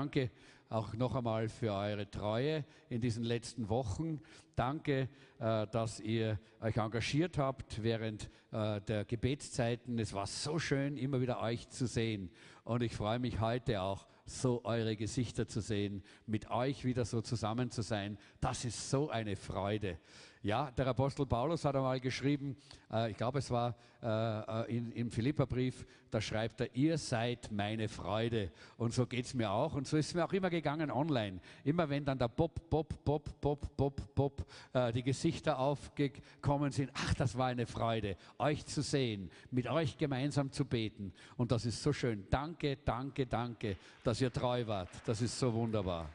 Danke auch noch einmal für eure Treue in diesen letzten Wochen. Danke, äh, dass ihr euch engagiert habt während äh, der Gebetszeiten. Es war so schön, immer wieder euch zu sehen. Und ich freue mich heute auch, so eure Gesichter zu sehen, mit euch wieder so zusammen zu sein. Das ist so eine Freude. Ja, der Apostel Paulus hat einmal geschrieben, äh, ich glaube es war äh, äh, in, im Philipperbrief, da schreibt er, ihr seid meine Freude. Und so geht es mir auch. Und so ist es mir auch immer gegangen online. Immer wenn dann der Bob, Bob, Bob, Bob, Bob, Bob äh, die Gesichter aufgekommen sind, ach, das war eine Freude, euch zu sehen, mit euch gemeinsam zu beten. Und das ist so schön. Danke, danke, danke, dass ihr treu wart. Das ist so wunderbar.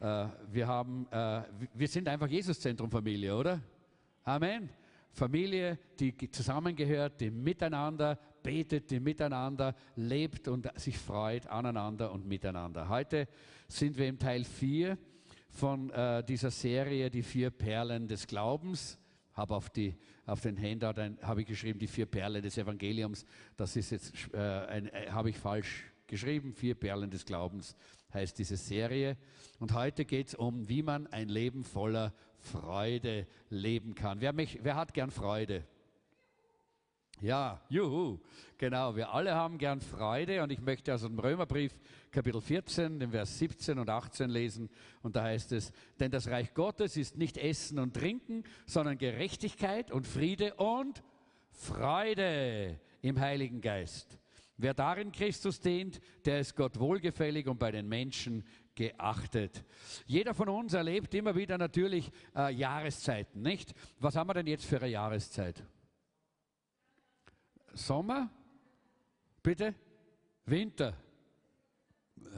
Äh, wir, haben, äh, wir sind einfach Jesus-Zentrum-Familie, oder? Amen. Familie, die zusammengehört, die miteinander betet, die miteinander lebt und sich freut aneinander und miteinander. Heute sind wir im Teil 4 von äh, dieser Serie Die vier Perlen des Glaubens. Habe auf, die, auf den Handout habe ich geschrieben, die vier Perlen des Evangeliums. Das ist jetzt, äh, äh, habe ich falsch geschrieben, vier Perlen des Glaubens heißt diese Serie. Und heute geht es um, wie man ein Leben voller Freude leben kann. Wer, mich, wer hat gern Freude? Ja, juhu, genau. Wir alle haben gern Freude und ich möchte aus dem Römerbrief Kapitel 14, den Vers 17 und 18 lesen. Und da heißt es, denn das Reich Gottes ist nicht Essen und Trinken, sondern Gerechtigkeit und Friede und Freude im Heiligen Geist. Wer darin Christus dient, der ist Gott wohlgefällig und bei den Menschen geachtet. Jeder von uns erlebt immer wieder natürlich äh, Jahreszeiten, nicht? Was haben wir denn jetzt für eine Jahreszeit? Sommer? Bitte? Winter?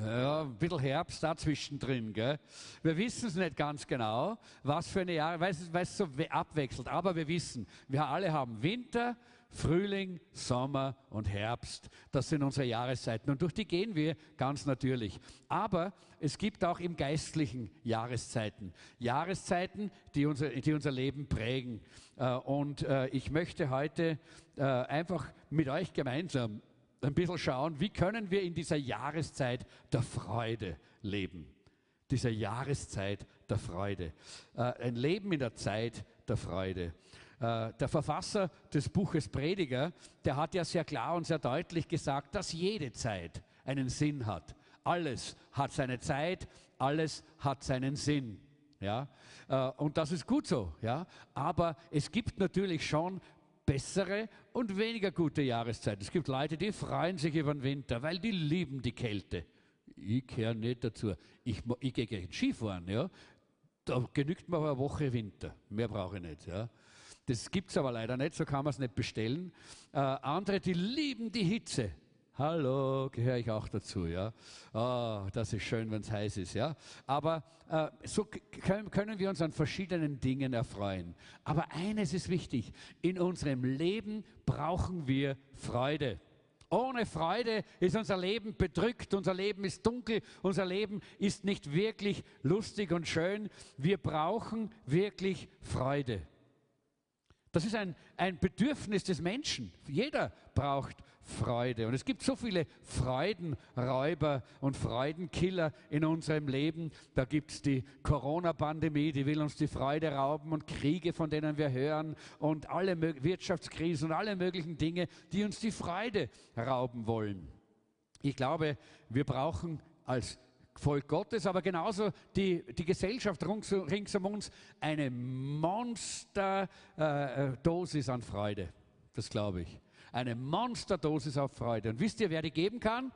Ja, ein bisschen Herbst dazwischen drin. Gell? Wir wissen es nicht ganz genau, was für eine Jahre, weil es so abwechselt. Aber wir wissen, wir alle haben Winter, Frühling, Sommer und Herbst. Das sind unsere Jahreszeiten und durch die gehen wir ganz natürlich. Aber es gibt auch im Geistlichen Jahreszeiten. Jahreszeiten, die unser, die unser Leben prägen. Äh, und äh, ich möchte heute äh, einfach mit euch gemeinsam ein bisschen schauen, wie können wir in dieser Jahreszeit der Freude leben. Dieser Jahreszeit der Freude. Ein Leben in der Zeit der Freude. Äh, der Verfasser des Buches Prediger, der hat ja sehr klar und sehr deutlich gesagt, dass jede Zeit einen Sinn hat. Alles hat seine Zeit, alles hat seinen Sinn. Ja? Äh, und das ist gut so. Ja? Aber es gibt natürlich schon bessere und weniger gute Jahreszeiten. Es gibt Leute, die freuen sich über den Winter, weil die lieben die Kälte. Ich gehöre nicht dazu. Ich, ich gehe gleich Skifahren. Ja? Da genügt mir aber eine Woche Winter. Mehr brauche ich nicht. Ja? Das gibt es aber leider nicht, so kann man es nicht bestellen. Äh, andere, die lieben die Hitze. Hallo, gehöre ich auch dazu, ja. Oh, das ist schön, wenn es heiß ist, ja. Aber äh, so können, können wir uns an verschiedenen Dingen erfreuen. Aber eines ist wichtig: In unserem Leben brauchen wir Freude. Ohne Freude ist unser Leben bedrückt, unser Leben ist dunkel, unser Leben ist nicht wirklich lustig und schön. Wir brauchen wirklich Freude. Das ist ein, ein Bedürfnis des Menschen. Jeder braucht Freude. Und es gibt so viele Freudenräuber und Freudenkiller in unserem Leben. Da gibt es die Corona-Pandemie, die will uns die Freude rauben und Kriege, von denen wir hören und alle Wirtschaftskrisen und alle möglichen Dinge, die uns die Freude rauben wollen. Ich glaube, wir brauchen als Volk Gottes, aber genauso die, die Gesellschaft rings, rings um uns eine Monsterdosis äh, an Freude. Das glaube ich. Eine Monsterdosis auf Freude. Und wisst ihr, wer die geben kann?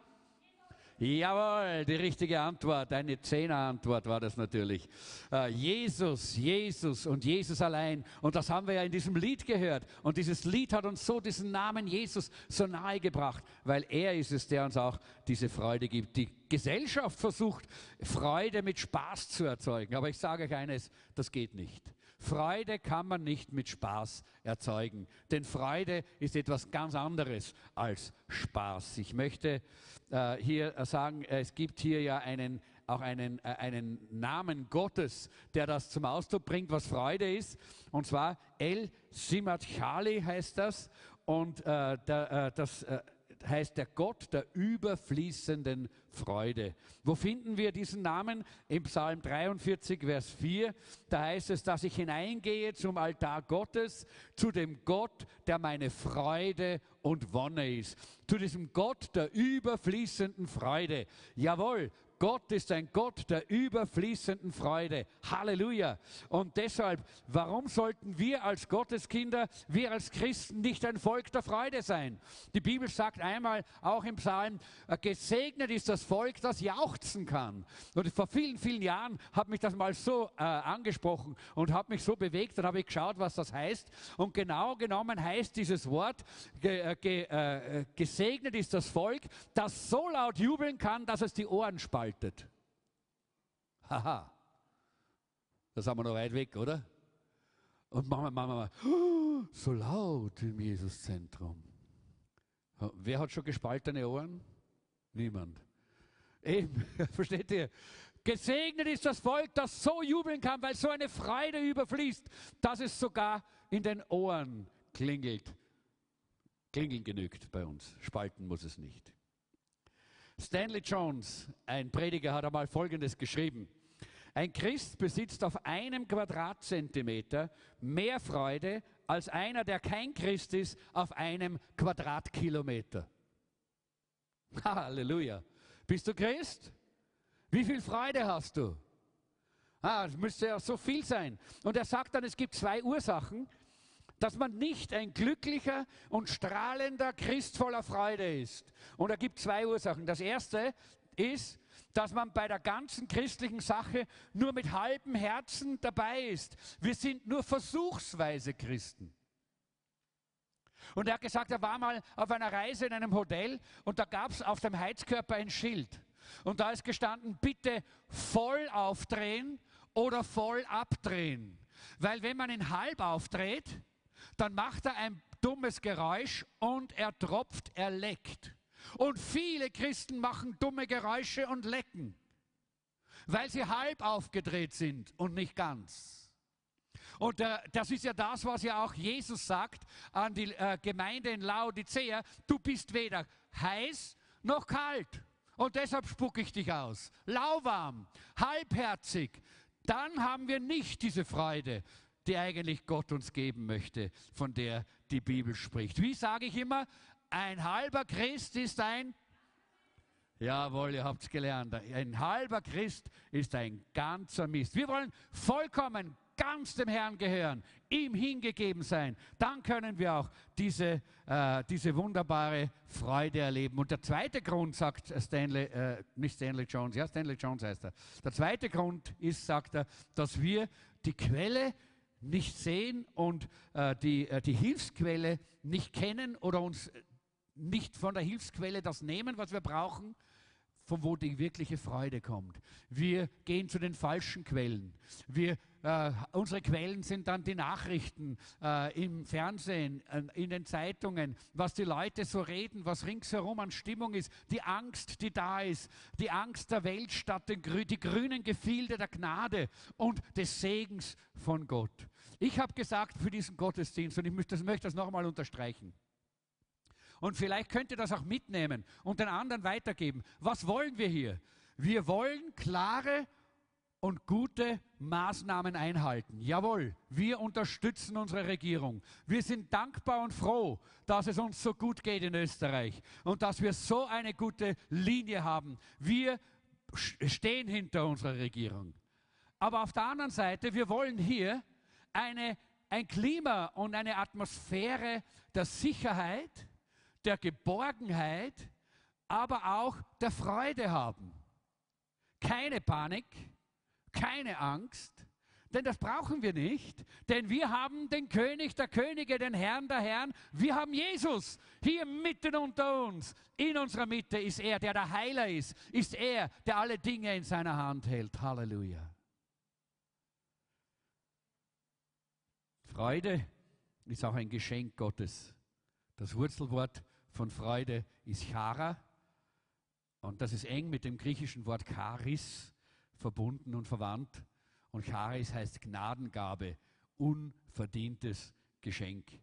Jawohl, die richtige Antwort, eine Zehner-Antwort war das natürlich. Äh, Jesus, Jesus und Jesus allein. Und das haben wir ja in diesem Lied gehört. Und dieses Lied hat uns so diesen Namen Jesus so nahe gebracht, weil er ist es, der uns auch diese Freude gibt. Die Gesellschaft versucht, Freude mit Spaß zu erzeugen. Aber ich sage euch eines, das geht nicht. Freude kann man nicht mit Spaß erzeugen, denn Freude ist etwas ganz anderes als Spaß. Ich möchte äh, hier sagen, es gibt hier ja einen, auch einen, äh, einen Namen Gottes, der das zum Ausdruck bringt, was Freude ist. Und zwar El Simat Chali heißt das. Und äh, der, äh, das, äh, heißt der Gott der überfließenden Freude. Wo finden wir diesen Namen? Im Psalm 43, Vers 4. Da heißt es, dass ich hineingehe zum Altar Gottes, zu dem Gott, der meine Freude und Wonne ist. Zu diesem Gott der überfließenden Freude. Jawohl, Gott ist ein Gott der überfließenden Freude. Halleluja. Und deshalb, warum sollten wir als Gotteskinder, wir als Christen nicht ein Volk der Freude sein? Die Bibel sagt einmal, auch im Psalm, äh, gesegnet ist das Volk, das jauchzen kann. Und vor vielen, vielen Jahren hat mich das mal so äh, angesprochen und hat mich so bewegt. Dann habe ich geschaut, was das heißt. Und genau genommen heißt dieses Wort, ge, äh, ge, äh, gesegnet ist das Volk, das so laut jubeln kann, dass es die Ohren spaltet spaltet. Haha, da sind wir noch weit weg, oder? Und machen wir, mal, so laut im Jesuszentrum. Wer hat schon gespaltene Ohren? Niemand. Eben, versteht ihr? Gesegnet ist das Volk, das so jubeln kann, weil so eine Freude überfließt, dass es sogar in den Ohren klingelt. Klingeln genügt bei uns, spalten muss es nicht. Stanley Jones, ein Prediger, hat einmal Folgendes geschrieben. Ein Christ besitzt auf einem Quadratzentimeter mehr Freude als einer, der kein Christ ist, auf einem Quadratkilometer. Halleluja. Bist du Christ? Wie viel Freude hast du? Ah, es müsste ja so viel sein. Und er sagt dann, es gibt zwei Ursachen, dass man nicht ein glücklicher und strahlender Christ voller Freude ist. Und er gibt zwei Ursachen. Das erste ist, dass man bei der ganzen christlichen Sache nur mit halbem Herzen dabei ist. Wir sind nur versuchsweise Christen. Und er hat gesagt, er war mal auf einer Reise in einem Hotel und da gab es auf dem Heizkörper ein Schild. Und da ist gestanden, bitte voll aufdrehen oder voll abdrehen. Weil wenn man ihn halb aufdreht, dann macht er ein dummes Geräusch und er tropft, er leckt. Und viele Christen machen dumme Geräusche und lecken, weil sie halb aufgedreht sind und nicht ganz. Und äh, das ist ja das, was ja auch Jesus sagt an die äh, Gemeinde in Laodicea. Du bist weder heiß noch kalt. Und deshalb spucke ich dich aus. Lauwarm, halbherzig. Dann haben wir nicht diese Freude, die eigentlich Gott uns geben möchte, von der die Bibel spricht. Wie sage ich immer, ein halber Christ ist ein Jawohl, ihr habt es gelernt. Ein halber Christ ist ein ganzer Mist. Wir wollen vollkommen ganz dem Herrn gehören, ihm hingegeben sein. Dann können wir auch diese, äh, diese wunderbare Freude erleben. Und der zweite Grund, sagt Stanley, äh, nicht Stanley Jones, ja, Stanley Jones heißt er. Der zweite Grund ist, sagt er, dass wir die Quelle nicht sehen und äh, die, äh, die Hilfsquelle nicht kennen oder uns nicht von der Hilfsquelle das nehmen, was wir brauchen, von wo die wirkliche Freude kommt. Wir gehen zu den falschen Quellen. Wir, äh, unsere Quellen sind dann die Nachrichten äh, im Fernsehen, äh, in den Zeitungen, was die Leute so reden, was ringsherum an Stimmung ist, die Angst, die da ist, die Angst der Welt statt den, die grünen Gefilde der Gnade und des Segens von Gott. Ich habe gesagt für diesen Gottesdienst, und ich möchte das, möchte das nochmal unterstreichen, und vielleicht könnt ihr das auch mitnehmen und den anderen weitergeben. Was wollen wir hier? Wir wollen klare und gute Maßnahmen einhalten. Jawohl, wir unterstützen unsere Regierung. Wir sind dankbar und froh, dass es uns so gut geht in Österreich und dass wir so eine gute Linie haben. Wir stehen hinter unserer Regierung. Aber auf der anderen Seite, wir wollen hier eine, ein Klima und eine Atmosphäre der Sicherheit, der Geborgenheit, aber auch der Freude haben. Keine Panik, keine Angst, denn das brauchen wir nicht, denn wir haben den König der Könige, den Herrn der Herren, wir haben Jesus hier mitten unter uns. In unserer Mitte ist er, der der Heiler ist, ist er, der alle Dinge in seiner Hand hält. Halleluja. Freude ist auch ein Geschenk Gottes. Das Wurzelwort von Freude ist Chara. Und das ist eng mit dem griechischen Wort Charis verbunden und verwandt. Und Charis heißt Gnadengabe, unverdientes Geschenk.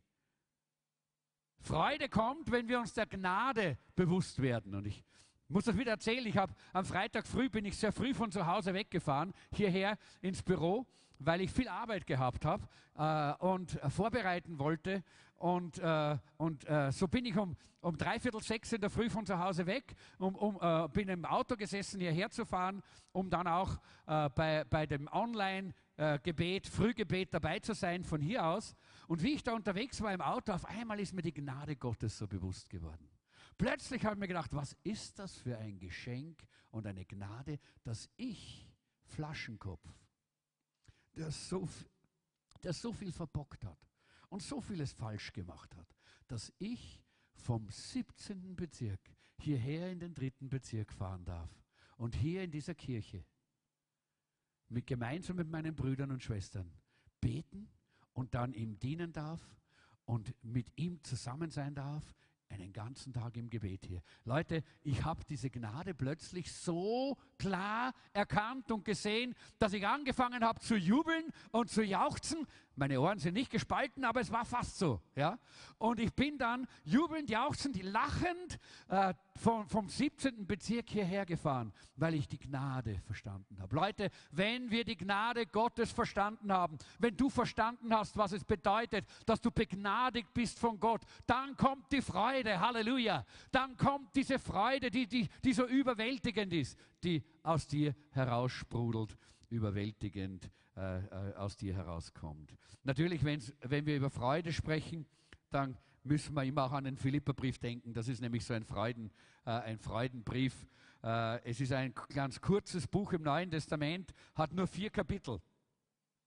Freude kommt, wenn wir uns der Gnade bewusst werden. Und ich muss das wieder erzählen. Ich habe am Freitag früh bin ich sehr früh von zu Hause weggefahren, hierher ins Büro, weil ich viel Arbeit gehabt habe äh, und äh, vorbereiten wollte. Und, äh, und äh, so bin ich um, um dreiviertel sechs in der Früh von zu Hause weg, um, um, äh, bin im Auto gesessen, hierher zu fahren, um dann auch äh, bei, bei dem Online-Gebet, Frühgebet dabei zu sein von hier aus. Und wie ich da unterwegs war im Auto, auf einmal ist mir die Gnade Gottes so bewusst geworden. Plötzlich habe ich mir gedacht, was ist das für ein Geschenk und eine Gnade, dass ich, Flaschenkopf, der so, der so viel verbockt hat und so vieles falsch gemacht hat, dass ich vom 17. Bezirk hierher in den dritten Bezirk fahren darf und hier in dieser Kirche mit, gemeinsam mit meinen Brüdern und Schwestern beten und dann ihm dienen darf und mit ihm zusammen sein darf, einen ganzen Tag im Gebet hier. Leute, ich habe diese Gnade plötzlich so klar erkannt und gesehen, dass ich angefangen habe zu jubeln und zu jauchzen. Meine Ohren sind nicht gespalten, aber es war fast so. Ja? Und ich bin dann jubelnd, jauchzend, lachend äh, vom, vom 17. Bezirk hierher gefahren, weil ich die Gnade verstanden habe. Leute, wenn wir die Gnade Gottes verstanden haben, wenn du verstanden hast, was es bedeutet, dass du begnadigt bist von Gott, dann kommt die Freude, Halleluja. Dann kommt diese Freude, die, die, die so überwältigend ist, die aus dir heraussprudelt, überwältigend äh, äh, aus dir herauskommt. Natürlich, wenn wir über Freude sprechen, dann müssen wir immer auch an den Philipperbrief denken. Das ist nämlich so ein, Freuden, äh, ein Freudenbrief. Äh, es ist ein ganz kurzes Buch im Neuen Testament, hat nur vier Kapitel.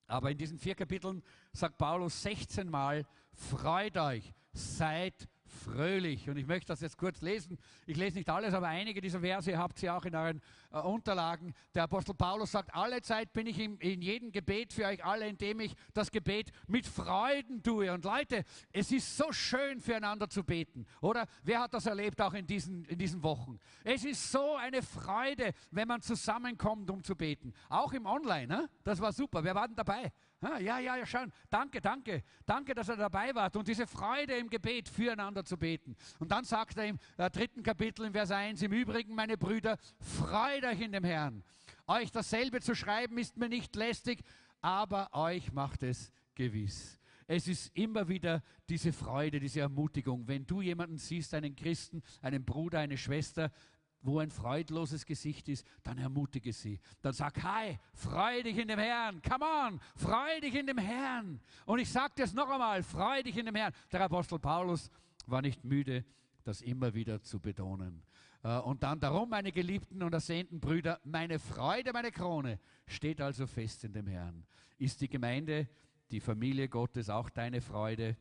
Aber in diesen vier Kapiteln sagt Paulus 16 Mal, freut euch, seid fröhlich. Und ich möchte das jetzt kurz lesen. Ich lese nicht alles, aber einige dieser Verse habt ihr auch in euren äh, Unterlagen. Der Apostel Paulus sagt, alle Zeit bin ich in, in jedem Gebet für euch alle, indem ich das Gebet mit Freuden tue. Und Leute, es ist so schön füreinander zu beten, oder? Wer hat das erlebt auch in diesen, in diesen Wochen? Es ist so eine Freude, wenn man zusammenkommt, um zu beten. Auch im Online, ne? das war super. Wer war denn dabei? Ja, ja, ja, schön. Danke, danke. Danke, dass er dabei wart und diese Freude im Gebet füreinander zu beten. Und dann sagt er im äh, dritten Kapitel in Vers 1, im Übrigen, meine Brüder, freut euch in dem Herrn. Euch dasselbe zu schreiben ist mir nicht lästig, aber euch macht es gewiss. Es ist immer wieder diese Freude, diese Ermutigung. Wenn du jemanden siehst, einen Christen, einen Bruder, eine Schwester, wo ein freudloses Gesicht ist, dann ermutige sie. Dann sag, hi, freu dich in dem Herrn. Come on, freu dich in dem Herrn. Und ich sage das noch einmal, freu dich in dem Herrn. Der Apostel Paulus war nicht müde, das immer wieder zu betonen. Äh, und dann darum, meine geliebten und ersehnten Brüder, meine Freude, meine Krone steht also fest in dem Herrn. Ist die Gemeinde, die Familie Gottes auch deine Freude?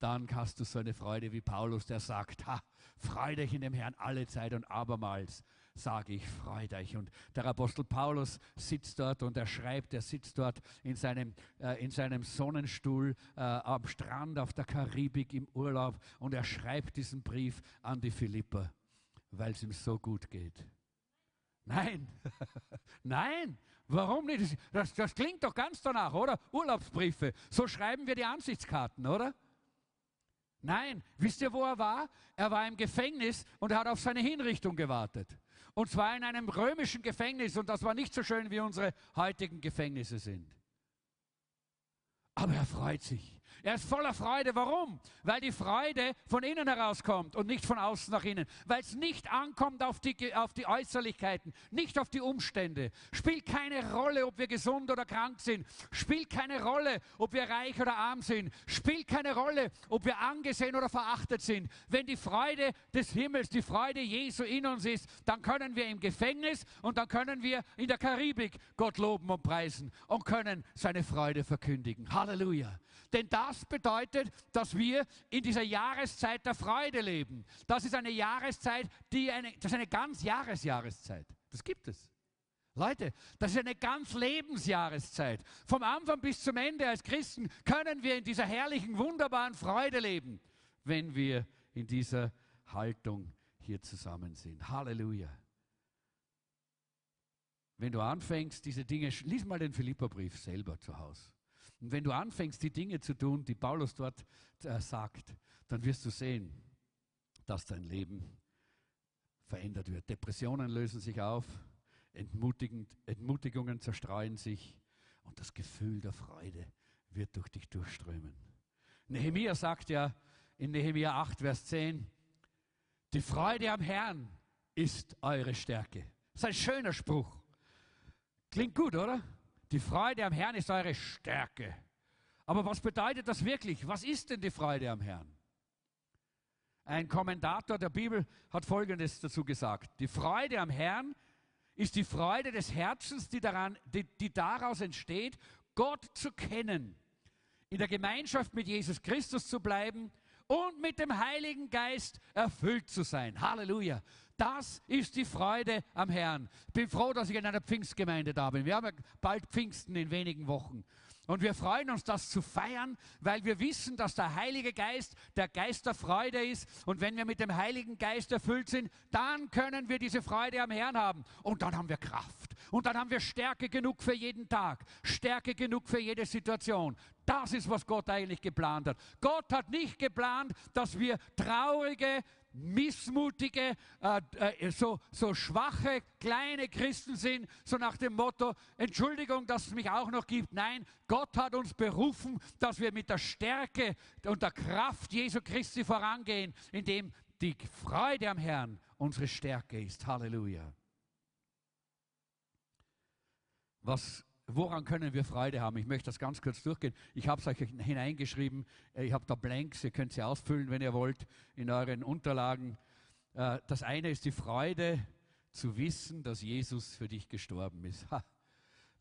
Dann hast du so eine Freude wie Paulus, der sagt, ha, freu dich in dem Herrn alle Zeit und abermals sage ich, freu dich. Und der Apostel Paulus sitzt dort und er schreibt, er sitzt dort in seinem, äh, in seinem Sonnenstuhl äh, am Strand auf der Karibik im Urlaub und er schreibt diesen Brief an die Philipper weil es ihm so gut geht. Nein, nein, warum nicht? Das, das, klingt doch ganz danach, oder? Urlaubsbriefe. So schreiben wir die Ansichtskarten, oder? Nein, wisst ihr, wo er war? Er war im Gefängnis und er hat auf seine Hinrichtung gewartet. Und zwar in einem römischen Gefängnis und das war nicht so schön, wie unsere heutigen Gefängnisse sind. Aber er freut sich. Er ist voller Freude. Warum? Weil die Freude von innen herauskommt und nicht von außen nach innen. Weil es nicht ankommt auf die, auf die Äußerlichkeiten, nicht auf die Umstände. Spielt keine Rolle, ob wir gesund oder krank sind. Spielt keine Rolle, ob wir reich oder arm sind. Spielt keine Rolle, ob wir angesehen oder verachtet sind. Wenn die Freude des Himmels, die Freude Jesu in uns ist, dann können wir im Gefängnis und dann können wir in der Karibik Gott loben und preisen und können seine Freude verkündigen. Halleluja. Denn das bedeutet, dass wir in dieser Jahreszeit der Freude leben. Das ist eine Jahreszeit, die eine, das ist eine ganz Jahresjahreszeit. Das gibt es. Leute, das ist eine ganz Lebensjahreszeit. Vom Anfang bis zum Ende als Christen können wir in dieser herrlichen, wunderbaren Freude leben, wenn wir in dieser Haltung hier zusammen sind. Halleluja. Wenn du anfängst, diese Dinge, lies mal den Philipperbrief selber zu Hause. Und wenn du anfängst, die Dinge zu tun, die Paulus dort äh, sagt, dann wirst du sehen, dass dein Leben verändert wird. Depressionen lösen sich auf, Entmutigungen zerstreuen sich und das Gefühl der Freude wird durch dich durchströmen. Nehemiah sagt ja in Nehemiah 8, Vers 10, die Freude am Herrn ist eure Stärke. Das ist ein schöner Spruch. Klingt gut, oder? Die Freude am Herrn ist eure Stärke. Aber was bedeutet das wirklich? Was ist denn die Freude am Herrn? Ein Kommentator der Bibel hat Folgendes dazu gesagt. Die Freude am Herrn ist die Freude des Herzens, die, daran, die, die daraus entsteht, Gott zu kennen, in der Gemeinschaft mit Jesus Christus zu bleiben und mit dem Heiligen Geist erfüllt zu sein. Halleluja. Das ist die Freude am Herrn. Ich bin froh, dass ich in einer Pfingstgemeinde da bin. Wir haben ja bald Pfingsten in wenigen Wochen. Und wir freuen uns, das zu feiern, weil wir wissen, dass der Heilige Geist der Geist der Freude ist. Und wenn wir mit dem Heiligen Geist erfüllt sind, dann können wir diese Freude am Herrn haben. Und dann haben wir Kraft. Und dann haben wir Stärke genug für jeden Tag. Stärke genug für jede Situation. Das ist, was Gott eigentlich geplant hat. Gott hat nicht geplant, dass wir traurige, missmutige, äh, äh, so, so schwache, kleine Christen sind, so nach dem Motto, Entschuldigung, dass es mich auch noch gibt. Nein, Gott hat uns berufen, dass wir mit der Stärke und der Kraft Jesu Christi vorangehen, indem die Freude am Herrn unsere Stärke ist. Halleluja. Was Woran können wir Freude haben? Ich möchte das ganz kurz durchgehen. Ich habe es euch hineingeschrieben. Äh, ich habe da Blanks, ihr könnt sie ausfüllen, wenn ihr wollt, in euren Unterlagen. Äh, das eine ist die Freude zu wissen, dass Jesus für dich gestorben ist. Ha.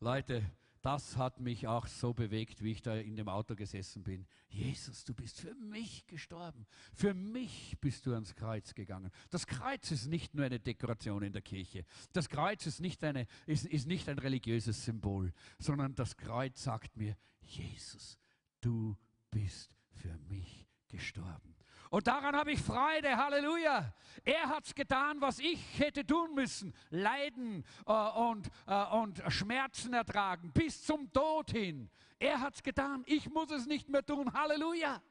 Leute, das hat mich auch so bewegt, wie ich da in dem Auto gesessen bin. Jesus, du bist für mich gestorben. Für mich bist du ans Kreuz gegangen. Das Kreuz ist nicht nur eine Dekoration in der Kirche. Das Kreuz ist nicht, eine, ist, ist nicht ein religiöses Symbol, sondern das Kreuz sagt mir, Jesus, du bist für mich gestorben. Und daran habe ich Freude, Halleluja. Er hat es getan, was ich hätte tun müssen. Leiden äh, und, äh, und Schmerzen ertragen, bis zum Tod hin. Er hat es getan, ich muss es nicht mehr tun, Halleluja.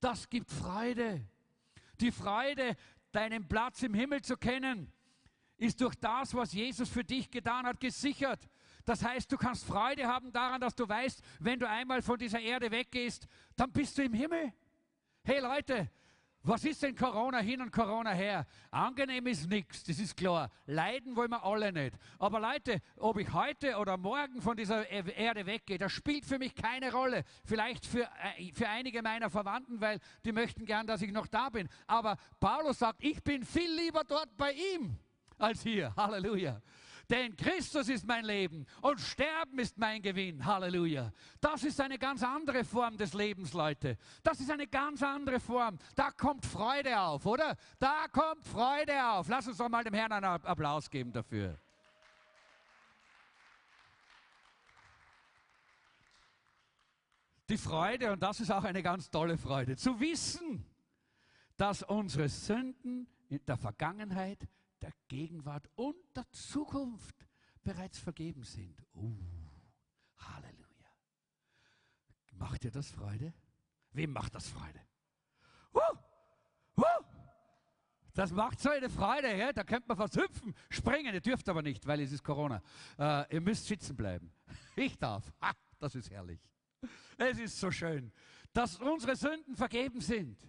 Das gibt Freude. Die Freude, deinen Platz im Himmel zu kennen, ist durch das, was Jesus für dich getan hat, gesichert. Das heißt, du kannst Freude haben daran, dass du weißt, wenn du einmal von dieser Erde weggehst, dann bist du im Himmel. Hey Leute, was ist denn Corona hin und Corona her? Angenehm ist nichts, das ist klar. Leiden wollen wir alle nicht. Aber Leute, ob ich heute oder morgen von dieser Erde weggehe, das spielt für mich keine Rolle. Vielleicht für, äh, für einige meiner Verwandten, weil die möchten gern, dass ich noch da bin. Aber Paulus sagt, ich bin viel lieber dort bei ihm als hier. Halleluja. Denn Christus ist mein Leben und Sterben ist mein Gewinn. Halleluja. Das ist eine ganz andere Form des Lebens, Leute. Das ist eine ganz andere Form. Da kommt Freude auf, oder? Da kommt Freude auf. Lass uns doch mal dem Herrn einen Applaus geben dafür. Die Freude, und das ist auch eine ganz tolle Freude, zu wissen, dass unsere Sünden in der Vergangenheit der Gegenwart und der Zukunft bereits vergeben sind. Uh, Halleluja. Macht dir das Freude? Wem macht das Freude? Uh, uh, das macht so eine Freude, ja? da könnte man fast hüpfen, springen, ihr dürft aber nicht, weil es ist Corona. Äh, ihr müsst sitzen bleiben. Ich darf. Ha, das ist herrlich. Es ist so schön, dass unsere Sünden vergeben sind.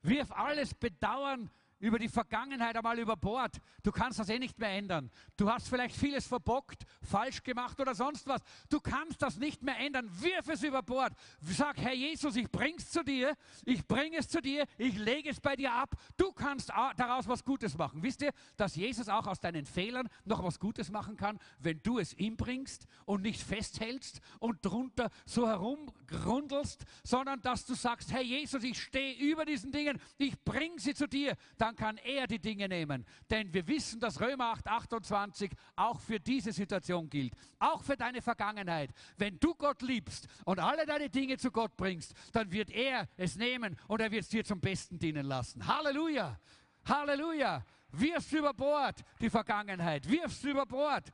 Wirf alles Bedauern über die Vergangenheit einmal über Bord. Du kannst das eh nicht mehr ändern. Du hast vielleicht vieles verbockt, falsch gemacht oder sonst was. Du kannst das nicht mehr ändern. Wirf es über Bord. Sag, Herr Jesus, ich bring's zu dir. Ich bringe es zu dir. Ich lege es bei dir ab. Du kannst daraus was Gutes machen. Wisst ihr, dass Jesus auch aus deinen Fehlern noch was Gutes machen kann, wenn du es ihm bringst und nicht festhältst und drunter so herumgrundelst, sondern dass du sagst, Herr Jesus, ich stehe über diesen Dingen. Ich bringe sie zu dir. Dann dann kann er die Dinge nehmen. Denn wir wissen, dass Römer 8, 28 auch für diese Situation gilt. Auch für deine Vergangenheit. Wenn du Gott liebst und alle deine Dinge zu Gott bringst, dann wird er es nehmen und er wird es dir zum Besten dienen lassen. Halleluja! Halleluja! Wirfst über Bord die Vergangenheit, wirfst über Bord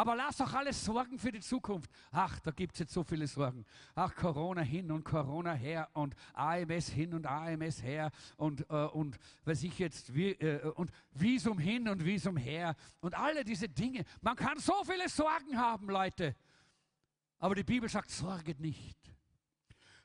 Aber lass auch alle Sorgen für die Zukunft. Ach, da gibt es jetzt so viele Sorgen. Ach, Corona hin und Corona her und AMS hin und AMS her und, äh, und weiß ich jetzt, wie, äh, und Visum hin und Visum her und alle diese Dinge. Man kann so viele Sorgen haben, Leute. Aber die Bibel sagt, sorget nicht,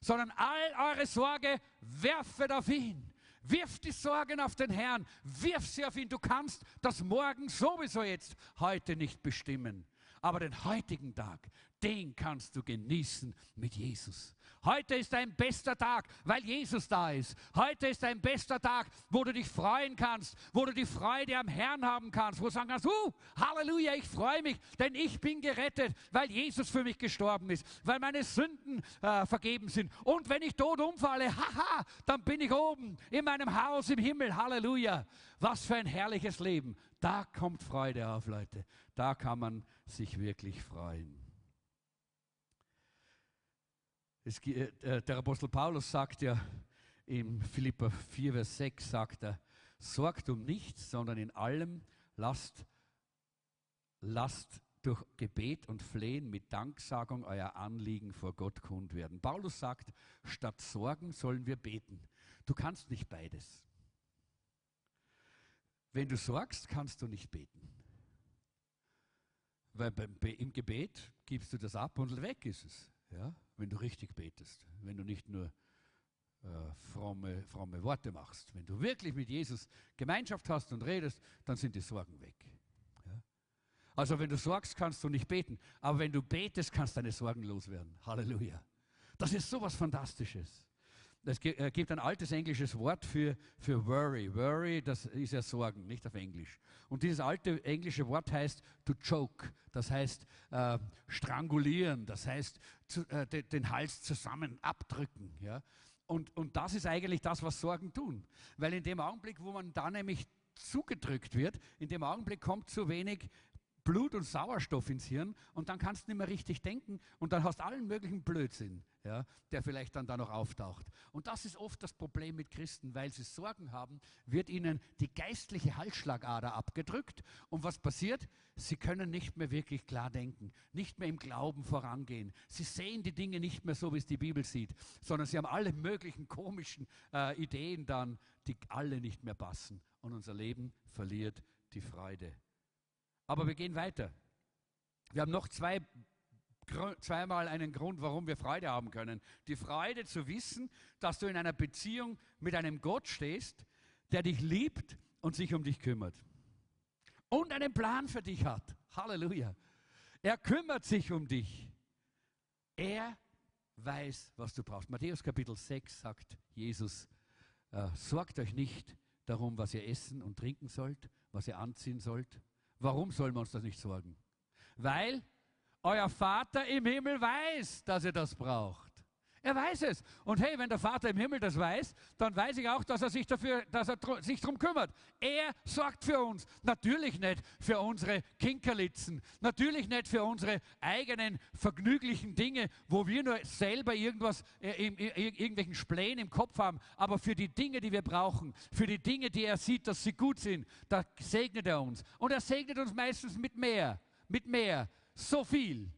sondern all eure Sorge werfet auf ihn. Wirf die Sorgen auf den Herrn, wirf sie auf ihn. Du kannst das morgen sowieso jetzt heute nicht bestimmen. Aber den heutigen Tag, den kannst du genießen mit Jesus. Heute ist ein bester Tag, weil Jesus da ist. Heute ist ein bester Tag, wo du dich freuen kannst, wo du die Freude am Herrn haben kannst, wo du sagen kannst, uh, Halleluja, ich freue mich, denn ich bin gerettet, weil Jesus für mich gestorben ist, weil meine Sünden äh, vergeben sind. Und wenn ich tot umfalle, haha, dann bin ich oben in meinem Haus im Himmel. Halleluja. Was für ein herrliches Leben. Da kommt Freude auf, Leute. Da kann man sich wirklich freuen. Es, äh, der Apostel Paulus sagt ja in Philippa 4, Vers 6, sagt er, sorgt um nichts, sondern in allem lasst, lasst durch Gebet und Flehen mit Danksagung euer Anliegen vor Gott kund werden. Paulus sagt, statt Sorgen sollen wir beten. Du kannst nicht beides. Wenn du sorgst, kannst du nicht beten. Weil beim, im Gebet gibst du das ab und weg ist es. Ja? Wenn du richtig betest, wenn du nicht nur äh, fromme, fromme Worte machst. Wenn du wirklich mit Jesus Gemeinschaft hast und redest, dann sind die Sorgen weg. Ja? Also wenn du sorgst, kannst du nicht beten. Aber wenn du betest, kannst deine Sorgen loswerden. Halleluja. Das ist sowas Fantastisches. Es äh, gibt ein altes englisches Wort für, für worry. Worry, das ist ja Sorgen, nicht auf Englisch. Und dieses alte englische Wort heißt to choke, das heißt äh, strangulieren, das heißt zu, äh, de, den Hals zusammen abdrücken. Ja? Und, und das ist eigentlich das, was Sorgen tun. Weil in dem Augenblick, wo man da nämlich zugedrückt wird, in dem Augenblick kommt zu wenig Blut und Sauerstoff ins Hirn und dann kannst du nicht mehr richtig denken und dann hast du allen möglichen Blödsinn, ja, der vielleicht dann da noch auftaucht. Und das ist oft das Problem mit Christen, weil sie Sorgen haben, wird ihnen die geistliche Halsschlagader abgedrückt und was passiert? Sie können nicht mehr wirklich klar denken, nicht mehr im Glauben vorangehen. Sie sehen die Dinge nicht mehr so, wie es die Bibel sieht, sondern sie haben alle möglichen komischen äh, Ideen dann, die alle nicht mehr passen und unser Leben verliert die Freude. Aber wir gehen weiter. Wir haben noch zwei, zweimal einen Grund, warum wir Freude haben können. Die Freude zu wissen, dass du in einer Beziehung mit einem Gott stehst, der dich liebt und sich um dich kümmert. Und einen Plan für dich hat. Halleluja. Er kümmert sich um dich. Er weiß, was du brauchst. Matthäus Kapitel 6 sagt Jesus, äh, sorgt euch nicht darum, was ihr essen und trinken sollt, was ihr anziehen sollt. Warum sollen wir uns das nicht sorgen? Weil euer Vater im Himmel weiß, dass ihr das braucht. Er weiß es. Und hey, wenn der Vater im Himmel das weiß, dann weiß ich auch, dass er sich dafür, dass er sich darum kümmert. Er sorgt für uns. Natürlich nicht für unsere Kinkerlitzen. Natürlich nicht für unsere eigenen vergnüglichen Dinge, wo wir nur selber irgendwas, äh, irgendwelchen Splänen im Kopf haben. Aber für die Dinge, die wir brauchen, für die Dinge, die er sieht, dass sie gut sind, da segnet er uns. Und er segnet uns meistens mit mehr. Mit mehr. So viel.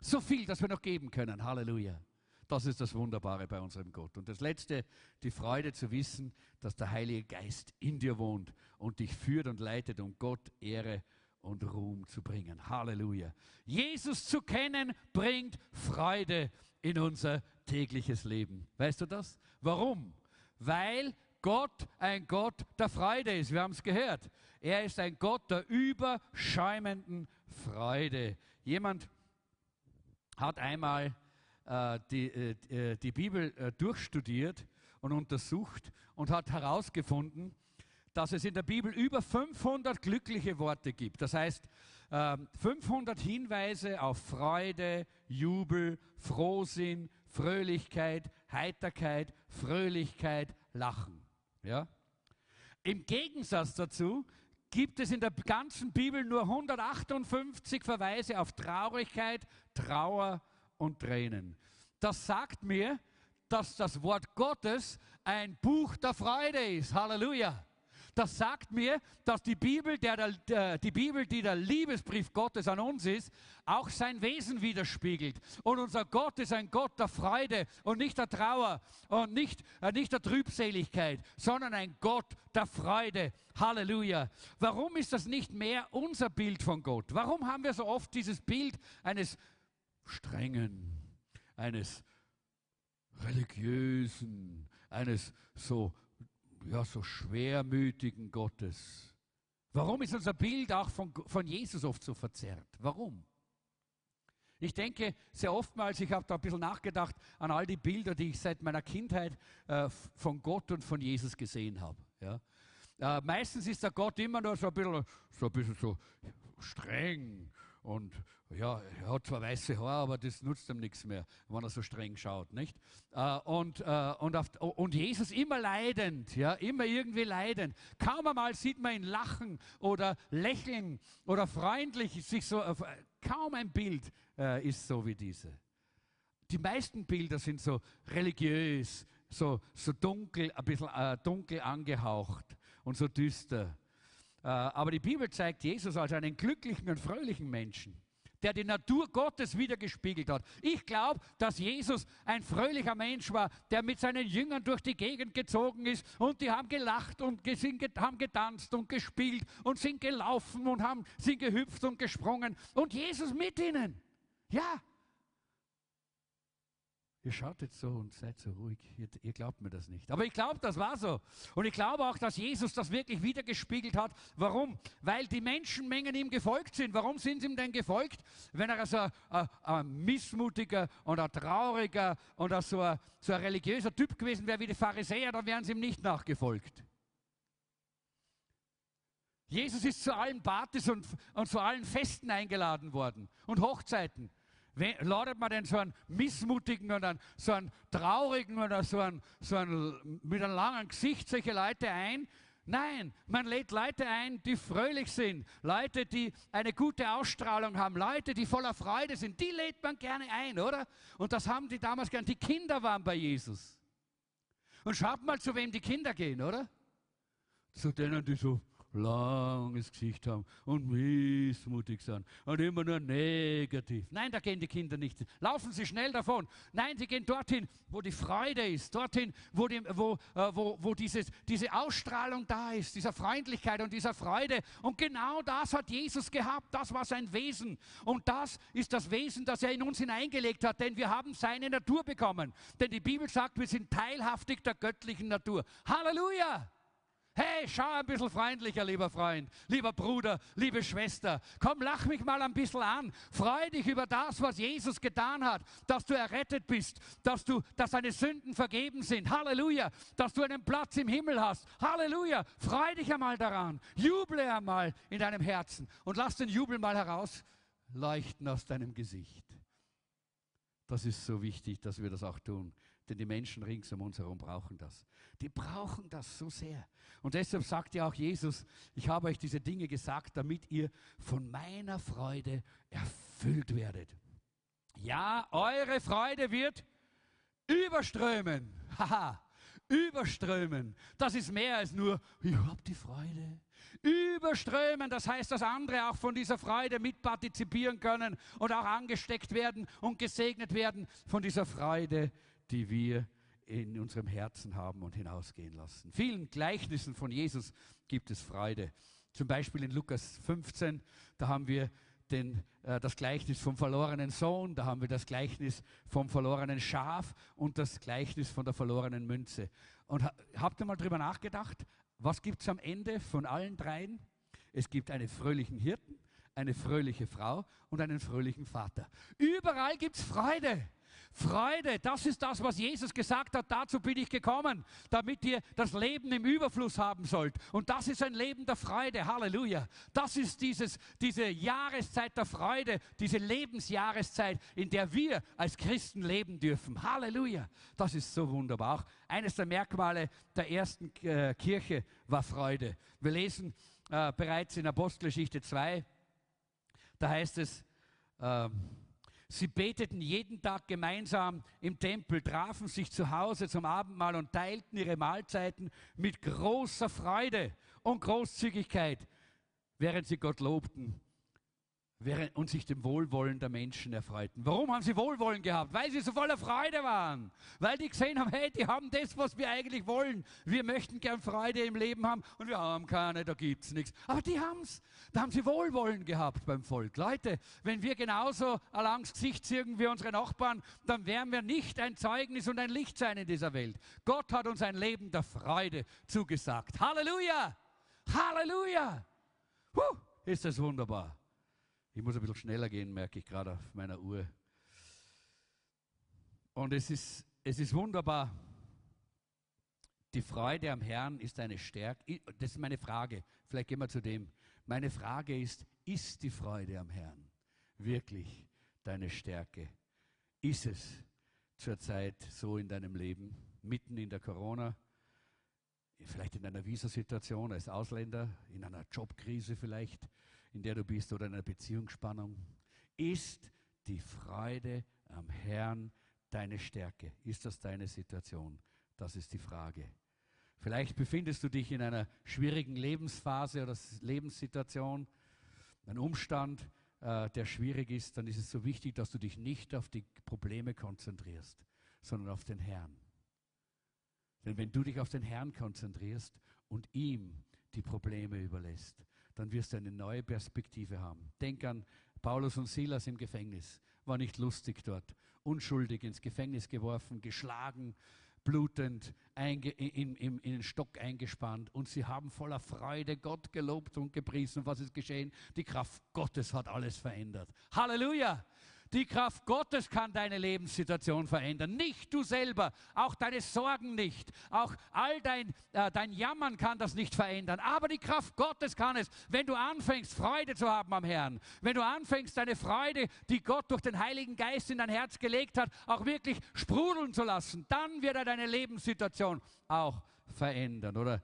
So viel, dass wir noch geben können. Halleluja. Das ist das Wunderbare bei unserem Gott. Und das Letzte, die Freude zu wissen, dass der Heilige Geist in dir wohnt und dich führt und leitet, um Gott Ehre und Ruhm zu bringen. Halleluja. Jesus zu kennen bringt Freude in unser tägliches Leben. Weißt du das? Warum? Weil Gott ein Gott der Freude ist. Wir haben es gehört. Er ist ein Gott der überschäumenden Freude. Jemand hat einmal äh, die, äh, äh, die Bibel durchstudiert und untersucht und hat herausgefunden, dass es in der Bibel über 500 glückliche Worte gibt. Das heißt, 500 ähm, Hinweise auf Freude, Jubel, Frohsinn, Fröhlichkeit, Heiterkeit, Fröhlichkeit, Lachen. Ja? Im Gegensatz dazu gibt es in der ganzen Bibel nur 158 Verweise auf Traurigkeit, Trauer und Tränen. Das sagt mir, dass das Wort Gottes ein Buch der Freude ist. Halleluja. Das sagt mir, dass die Bibel, der, der, die Bibel, die der Liebesbrief Gottes an uns ist, auch sein Wesen widerspiegelt. Und unser Gott ist ein Gott der Freude und nicht der Trauer und nicht, äh, nicht der Trübseligkeit, sondern ein Gott der Freude. Halleluja. Warum ist das nicht mehr unser Bild von Gott? Warum haben wir so oft dieses Bild eines strengen, eines religiösen, eines so, ja, so schwermütigen Gottes. Warum ist unser Bild auch von, von Jesus oft so verzerrt? Warum? Ich denke sehr oftmals, ich habe da ein bisschen nachgedacht an all die Bilder, die ich seit meiner Kindheit äh, von Gott und von Jesus gesehen habe. Ja. Äh, meistens ist der Gott immer nur so ein bisschen so, ein bisschen so streng und ja, er hat zwar weiße Haare, aber das nutzt ihm nichts mehr, wenn er so streng schaut, nicht? Äh, und, äh, und, auf, und Jesus immer leidend, ja, immer irgendwie leidend. Kaum einmal sieht man ihn lachen oder lächeln oder freundlich, sich so, äh, kaum ein Bild ist so wie diese. Die meisten Bilder sind so religiös, so, so dunkel, ein bisschen dunkel angehaucht und so düster. Äh, aber die Bibel zeigt Jesus als einen glücklichen und fröhlichen Menschen, der die Natur Gottes wiedergespiegelt hat. Ich glaube, dass Jesus ein fröhlicher Mensch war, der mit seinen Jüngern durch die Gegend gezogen ist und die haben gelacht und haben getanzt und gespielt und sind gelaufen und haben, sind gehüpft und gesprungen und Jesus mit ihnen. Ja, Ihr schaut jetzt so und seid so ruhig. Ihr, ihr glaubt mir das nicht. Aber ich glaube, das war so. Und ich glaube auch, dass Jesus das wirklich wiedergespiegelt hat. Warum? Weil die Menschenmengen ihm gefolgt sind. Warum sind sie ihm denn gefolgt? Wenn er so ein, ein, ein missmutiger und ein trauriger und so ein, so ein religiöser Typ gewesen wäre wie die Pharisäer, dann wären sie ihm nicht nachgefolgt. Jesus ist zu allen Partys und, und zu allen Festen eingeladen worden und Hochzeiten. Ladet man denn so einen missmutigen oder so einen traurigen oder so einen, so einen mit einem langen Gesicht solche Leute ein? Nein, man lädt Leute ein, die fröhlich sind, Leute, die eine gute Ausstrahlung haben, Leute, die voller Freude sind, die lädt man gerne ein, oder? Und das haben die damals gern. Die Kinder waren bei Jesus. Und schaut mal, zu wem die Kinder gehen, oder? Zu denen, die so langes Gesicht haben und missmutig sind und immer nur negativ. Nein, da gehen die Kinder nicht. Laufen sie schnell davon. Nein, sie gehen dorthin, wo die Freude ist, dorthin, wo, die, wo, äh, wo, wo dieses, diese Ausstrahlung da ist, dieser Freundlichkeit und dieser Freude. Und genau das hat Jesus gehabt. Das war sein Wesen. Und das ist das Wesen, das er in uns hineingelegt hat, denn wir haben seine Natur bekommen. Denn die Bibel sagt, wir sind teilhaftig der göttlichen Natur. Halleluja! Hey, schau ein bisschen freundlicher, lieber Freund, lieber Bruder, liebe Schwester. Komm, lach mich mal ein bisschen an. Freu dich über das, was Jesus getan hat, dass du errettet bist, dass, du, dass deine Sünden vergeben sind. Halleluja. Dass du einen Platz im Himmel hast. Halleluja. Freu dich einmal daran. Juble einmal in deinem Herzen und lass den Jubel mal herausleuchten aus deinem Gesicht. Das ist so wichtig, dass wir das auch tun. Denn die Menschen rings um uns herum brauchen das. Die brauchen das so sehr. Und deshalb sagt ja auch Jesus, ich habe euch diese Dinge gesagt, damit ihr von meiner Freude erfüllt werdet. Ja, eure Freude wird überströmen. Haha, überströmen. Das ist mehr als nur, ich habe die Freude. Überströmen, das heißt, dass andere auch von dieser Freude mitpartizipieren können und auch angesteckt werden und gesegnet werden von dieser Freude, die wir in unserem Herzen haben und hinausgehen lassen. Vielen Gleichnissen von Jesus gibt es Freude. Zum Beispiel in Lukas 15, da haben wir den, äh, das Gleichnis vom verlorenen Sohn, da haben wir das Gleichnis vom verlorenen Schaf und das Gleichnis von der verlorenen Münze. Und ha, habt ihr mal drüber nachgedacht, was gibt es am Ende von allen dreien? Es gibt einen fröhlichen Hirten, eine fröhliche Frau und einen fröhlichen Vater. Überall gibt es Freude. Freude, das ist das, was Jesus gesagt hat. Dazu bin ich gekommen, damit ihr das Leben im Überfluss haben sollt. Und das ist ein Leben der Freude. Halleluja. Das ist dieses, diese Jahreszeit der Freude, diese Lebensjahreszeit, in der wir als Christen leben dürfen. Halleluja. Das ist so wunderbar. Auch eines der Merkmale der ersten äh, Kirche war Freude. Wir lesen äh, bereits in Apostelgeschichte 2, da heißt es, äh, Sie beteten jeden Tag gemeinsam im Tempel, trafen sich zu Hause zum Abendmahl und teilten ihre Mahlzeiten mit großer Freude und Großzügigkeit, während sie Gott lobten und sich dem Wohlwollen der Menschen erfreuten. Warum haben sie Wohlwollen gehabt? Weil sie so voller Freude waren. Weil die gesehen haben, hey, die haben das, was wir eigentlich wollen. Wir möchten gern Freude im Leben haben und wir haben keine, da gibt es nichts. Aber die haben es. Da haben sie Wohlwollen gehabt beim Volk. Leute, wenn wir genauso langs Gesicht ziehen wie unsere Nachbarn, dann werden wir nicht ein Zeugnis und ein Licht sein in dieser Welt. Gott hat uns ein Leben der Freude zugesagt. Halleluja! Halleluja! Puh, ist das wunderbar. Ich muss ein bisschen schneller gehen, merke ich gerade auf meiner Uhr. Und es ist, es ist wunderbar. Die Freude am Herrn ist eine Stärke. Das ist meine Frage. Vielleicht gehen wir zu dem. Meine Frage ist, ist die Freude am Herrn wirklich deine Stärke? Ist es zurzeit so in deinem Leben, mitten in der Corona, vielleicht in einer Visasituation als Ausländer, in einer Jobkrise vielleicht, in der du bist oder in einer Beziehungsspannung? Ist die Freude am Herrn deine Stärke? Ist das deine Situation? Das ist die Frage. Vielleicht befindest du dich in einer schwierigen Lebensphase oder Lebenssituation, ein Umstand, äh, der schwierig ist, dann ist es so wichtig, dass du dich nicht auf die Probleme konzentrierst, sondern auf den Herrn. Denn wenn du dich auf den Herrn konzentrierst und ihm die Probleme überlässt, dann wirst du eine neue Perspektive haben. Denk an Paulus und Silas im Gefängnis. War nicht lustig dort. Unschuldig ins Gefängnis geworfen, geschlagen, blutend, in, in, in, in, den Stock eingespannt. Und sie haben voller Freude Gott gelobt und gepriesen. Was ist geschehen? Die Kraft Gottes hat alles verändert. Halleluja! Die Kraft Gottes kann deine Lebenssituation verändern. Nicht du selber, auch deine Sorgen nicht, auch all dein, äh, dein Jammern kann das nicht verändern. Aber die Kraft Gottes kann es, wenn du anfängst, Freude zu haben am Herrn. Wenn du anfängst, deine Freude, die Gott durch den Heiligen Geist in dein Herz gelegt hat, auch wirklich sprudeln zu lassen. Dann wird er deine Lebenssituation auch verändern. Oder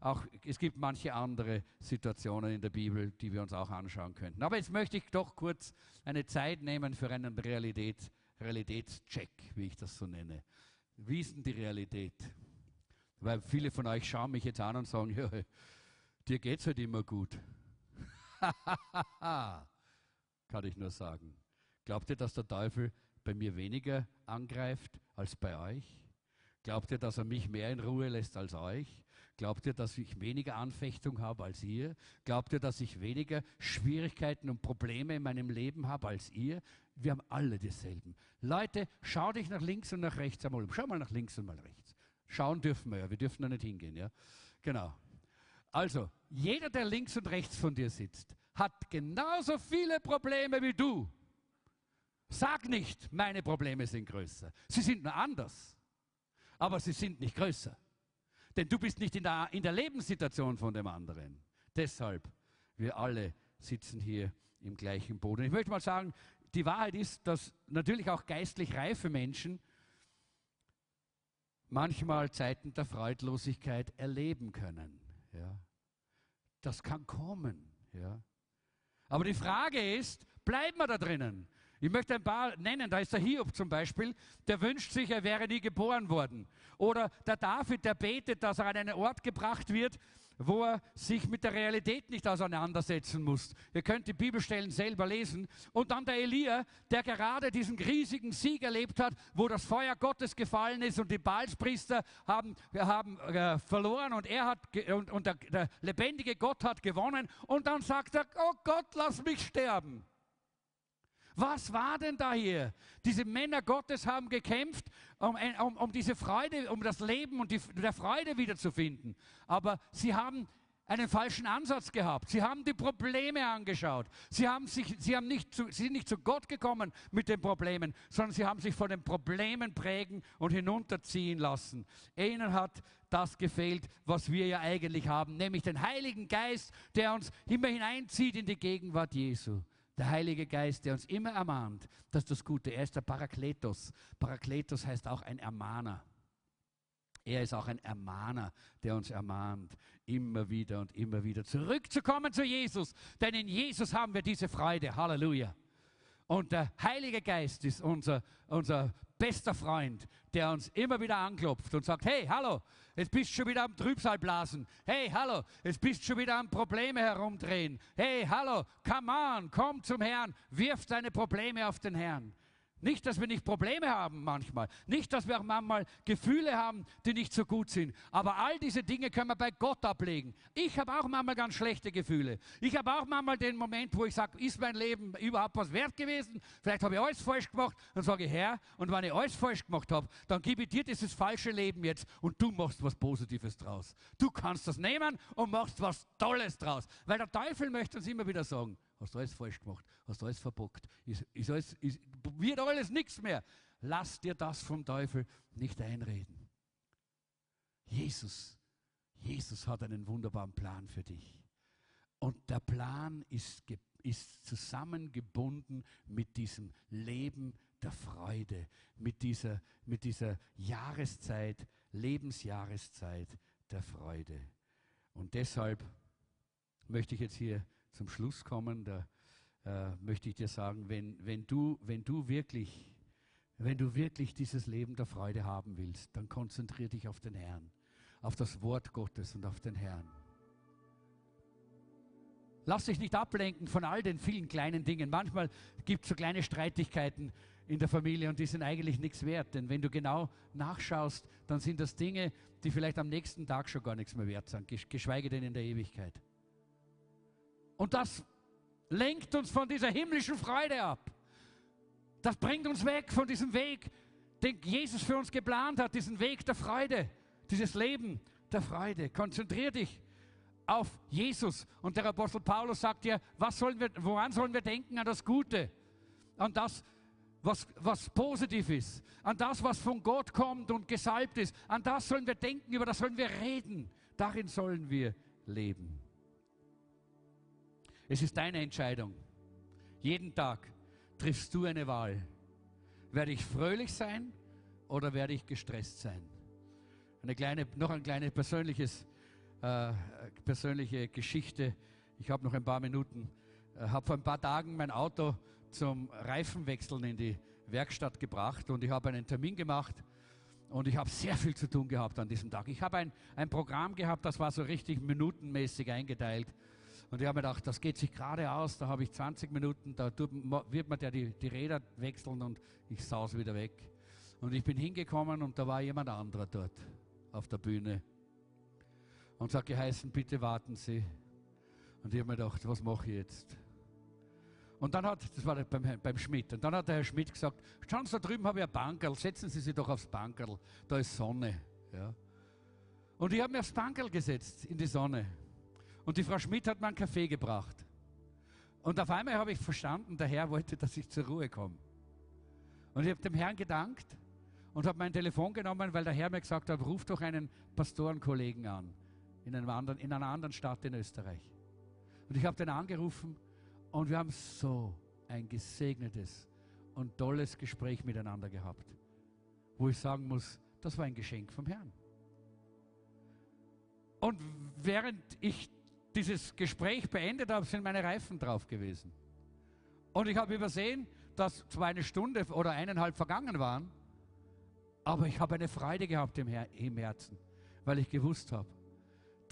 auch, es gibt manche andere Situationen in der Bibel, die wir uns auch anschauen könnten. Aber jetzt möchte ich doch kurz eine Zeit nehmen für einen Realität, Realitätscheck, wie ich das so nenne. Wie ist denn die Realität? Weil viele von euch schauen mich jetzt an und sagen, ja, dir geht es halt immer gut. Kann ich nur sagen. Glaubt ihr, dass der Teufel bei mir weniger angreift als bei euch? Glaubt ihr, dass er mich mehr in Ruhe lässt als euch? Glaubt ihr, dass ich weniger Anfechtung habe als ihr? Glaubt ihr, dass ich weniger Schwierigkeiten und Probleme in meinem Leben habe als ihr? Wir haben alle dieselben. Leute, schau dich nach links und nach rechts einmal um. Schau mal nach links und mal rechts. Schauen dürfen wir ja, wir dürfen da nicht hingehen, ja? Genau. Also, jeder, der links und rechts von dir sitzt, hat genauso viele Probleme wie du. Sag nicht, meine Probleme sind größer. Sie sind nur anders, aber sie sind nicht größer. Denn du bist nicht in der, in der Lebenssituation von dem anderen. Deshalb, wir alle sitzen hier im gleichen Boden. Ich möchte mal sagen, die Wahrheit ist, dass natürlich auch geistlich reife Menschen manchmal Zeiten der Freudlosigkeit erleben können. Ja. Das kann kommen. Ja. Aber die Frage ist, bleiben wir da drinnen? Ich möchte ein paar nennen. Da ist der Hiob zum Beispiel, der wünscht sich, er wäre nie geboren worden. Oder der David, der betet, dass er an einen Ort gebracht wird, wo er sich mit der Realität nicht auseinandersetzen muss. Ihr könnt die Bibelstellen selber lesen. Und dann der Elia, der gerade diesen riesigen Sieg erlebt hat, wo das Feuer Gottes gefallen ist und die Balspriester haben, haben äh, verloren und er hat und, und der, der lebendige Gott hat gewonnen. Und dann sagt er, oh Gott, lass mich sterben. Was war denn da hier? Diese Männer Gottes haben gekämpft, um, um, um diese Freude, um das Leben und die, der Freude wiederzufinden. Aber sie haben einen falschen Ansatz gehabt. Sie haben die Probleme angeschaut. Sie, haben sich, sie, haben nicht zu, sie sind nicht zu Gott gekommen mit den Problemen, sondern sie haben sich von den Problemen prägen und hinunterziehen lassen. Ihnen hat das gefehlt, was wir ja eigentlich haben, nämlich den Heiligen Geist, der uns immer hineinzieht in die Gegenwart Jesu. Der Heilige Geist, der uns immer ermahnt, das ist das Gute. Er ist der Parakletos. Parakletos heißt auch ein Ermahner. Er ist auch ein Ermahner, der uns ermahnt, immer wieder und immer wieder zurückzukommen zu Jesus. Denn in Jesus haben wir diese Freude. Halleluja. Und der Heilige Geist ist unser, unser bester Freund, der uns immer wieder anklopft und sagt, hey, hallo, jetzt bist du schon wieder am Trübsalblasen. Hey, hallo, jetzt bist du schon wieder am Probleme herumdrehen. Hey, hallo, come on, komm zum Herrn, wirf deine Probleme auf den Herrn. Nicht, dass wir nicht Probleme haben manchmal. Nicht, dass wir auch manchmal Gefühle haben, die nicht so gut sind. Aber all diese Dinge können wir bei Gott ablegen. Ich habe auch manchmal ganz schlechte Gefühle. Ich habe auch manchmal den Moment, wo ich sage, ist mein Leben überhaupt was wert gewesen? Vielleicht habe ich alles falsch gemacht. Dann sage ich, Herr, und wenn ich alles falsch gemacht habe, dann gebe ich dir dieses falsche Leben jetzt und du machst was Positives draus. Du kannst das nehmen und machst was Tolles draus. Weil der Teufel möchte uns immer wieder sagen, Hast du alles falsch gemacht? Hast alles verbockt? Ist, ist alles, ist, wird alles nichts mehr. Lass dir das vom Teufel nicht einreden. Jesus, Jesus hat einen wunderbaren Plan für dich. Und der Plan ist, ist zusammengebunden mit diesem Leben der Freude, mit dieser, mit dieser Jahreszeit, Lebensjahreszeit der Freude. Und deshalb möchte ich jetzt hier zum Schluss kommen, da äh, möchte ich dir sagen, wenn, wenn, du, wenn, du wirklich, wenn du wirklich dieses Leben der Freude haben willst, dann konzentriere dich auf den Herrn, auf das Wort Gottes und auf den Herrn. Lass dich nicht ablenken von all den vielen kleinen Dingen. Manchmal gibt es so kleine Streitigkeiten in der Familie und die sind eigentlich nichts wert. Denn wenn du genau nachschaust, dann sind das Dinge, die vielleicht am nächsten Tag schon gar nichts mehr wert sind, geschweige denn in der Ewigkeit. Und das lenkt uns von dieser himmlischen Freude ab. Das bringt uns weg von diesem Weg, den Jesus für uns geplant hat, diesen Weg der Freude, dieses Leben der Freude. Konzentrier dich auf Jesus. Und der Apostel Paulus sagt ja, was sollen wir, woran sollen wir denken? An das Gute, an das, was, was positiv ist, an das, was von Gott kommt und gesalbt ist. An das sollen wir denken, über das sollen wir reden. Darin sollen wir leben. Es ist deine Entscheidung. Jeden Tag triffst du eine Wahl. Werde ich fröhlich sein oder werde ich gestresst sein? Eine kleine, noch ein kleines persönliches, äh, persönliche Geschichte. Ich habe noch ein paar Minuten. Äh, habe vor ein paar Tagen mein Auto zum Reifenwechseln in die Werkstatt gebracht und ich habe einen Termin gemacht und ich habe sehr viel zu tun gehabt an diesem Tag. Ich habe ein, ein Programm gehabt, das war so richtig minutenmäßig eingeteilt. Und ich habe mir gedacht, das geht sich gerade aus, da habe ich 20 Minuten, da wird man ja die, die Räder wechseln und ich saus wieder weg. Und ich bin hingekommen und da war jemand anderer dort auf der Bühne und sagt geheißen, bitte warten Sie. Und ich habe mir gedacht, was mache ich jetzt? Und dann hat, das war beim, beim Schmidt, und dann hat der Herr Schmidt gesagt, schauen Sie, da drüben habe ich ein Bankerl, setzen Sie sich doch aufs Bankerl, da ist Sonne. Ja. Und ich habe mir aufs Bankerl gesetzt, in die Sonne. Und die Frau Schmidt hat mir einen Kaffee gebracht. Und auf einmal habe ich verstanden, der Herr wollte, dass ich zur Ruhe komme. Und ich habe dem Herrn gedankt und habe mein Telefon genommen, weil der Herr mir gesagt hat, ruf doch einen Pastorenkollegen an in, anderen, in einer anderen Stadt in Österreich. Und ich habe den angerufen und wir haben so ein gesegnetes und tolles Gespräch miteinander gehabt, wo ich sagen muss, das war ein Geschenk vom Herrn. Und während ich dieses Gespräch beendet habe, sind meine Reifen drauf gewesen. Und ich habe übersehen, dass zwar eine Stunde oder eineinhalb vergangen waren, aber ich habe eine Freude gehabt im, Her im Herzen, weil ich gewusst habe,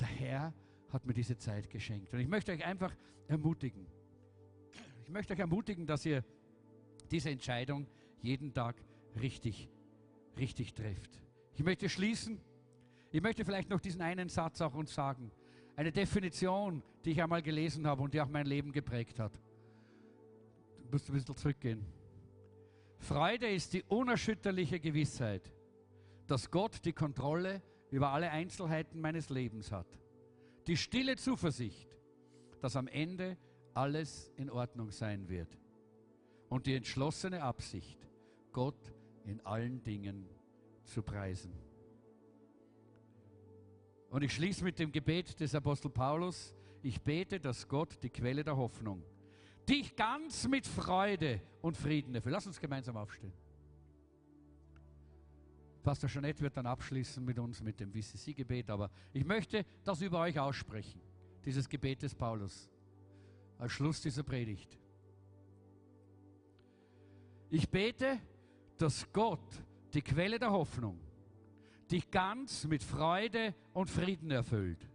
der Herr hat mir diese Zeit geschenkt. Und ich möchte euch einfach ermutigen. Ich möchte euch ermutigen, dass ihr diese Entscheidung jeden Tag richtig, richtig trefft. Ich möchte schließen. Ich möchte vielleicht noch diesen einen Satz auch uns sagen eine Definition, die ich einmal gelesen habe und die auch mein Leben geprägt hat. Du musst ein bisschen zurückgehen. Freude ist die unerschütterliche Gewissheit, dass Gott die Kontrolle über alle Einzelheiten meines Lebens hat. Die stille Zuversicht, dass am Ende alles in Ordnung sein wird. Und die entschlossene Absicht, Gott in allen Dingen zu preisen. Und ich schließe mit dem Gebet des Apostel Paulus. Ich bete, dass Gott die Quelle der Hoffnung dich ganz mit Freude und Frieden erfüllt. Lass uns gemeinsam aufstehen. Pastor Jeanette wird dann abschließen mit uns mit dem VCC-Gebet, aber ich möchte das über euch aussprechen, dieses Gebet des Paulus, als Schluss dieser Predigt. Ich bete, dass Gott, die Quelle der Hoffnung, dich ganz mit Freude und Frieden erfüllt,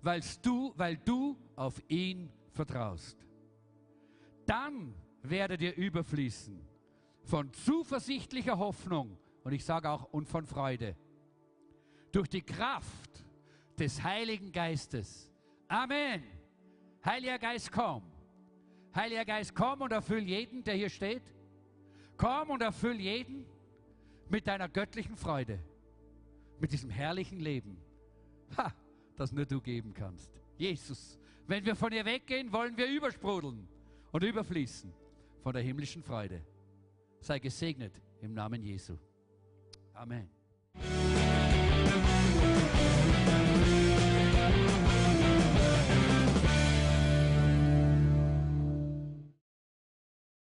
weil's du, weil du auf ihn vertraust. Dann werde dir überfließen von zuversichtlicher Hoffnung und ich sage auch und von Freude. Durch die Kraft des Heiligen Geistes. Amen. Heiliger Geist, komm. Heiliger Geist, komm und erfüll jeden, der hier steht. Komm und erfüll jeden mit deiner göttlichen Freude, mit diesem herrlichen Leben, ha, das nur du geben kannst. Jesus, wenn wir von dir weggehen, wollen wir übersprudeln und überfließen von der himmlischen Freude. Sei gesegnet im Namen Jesu. Amen.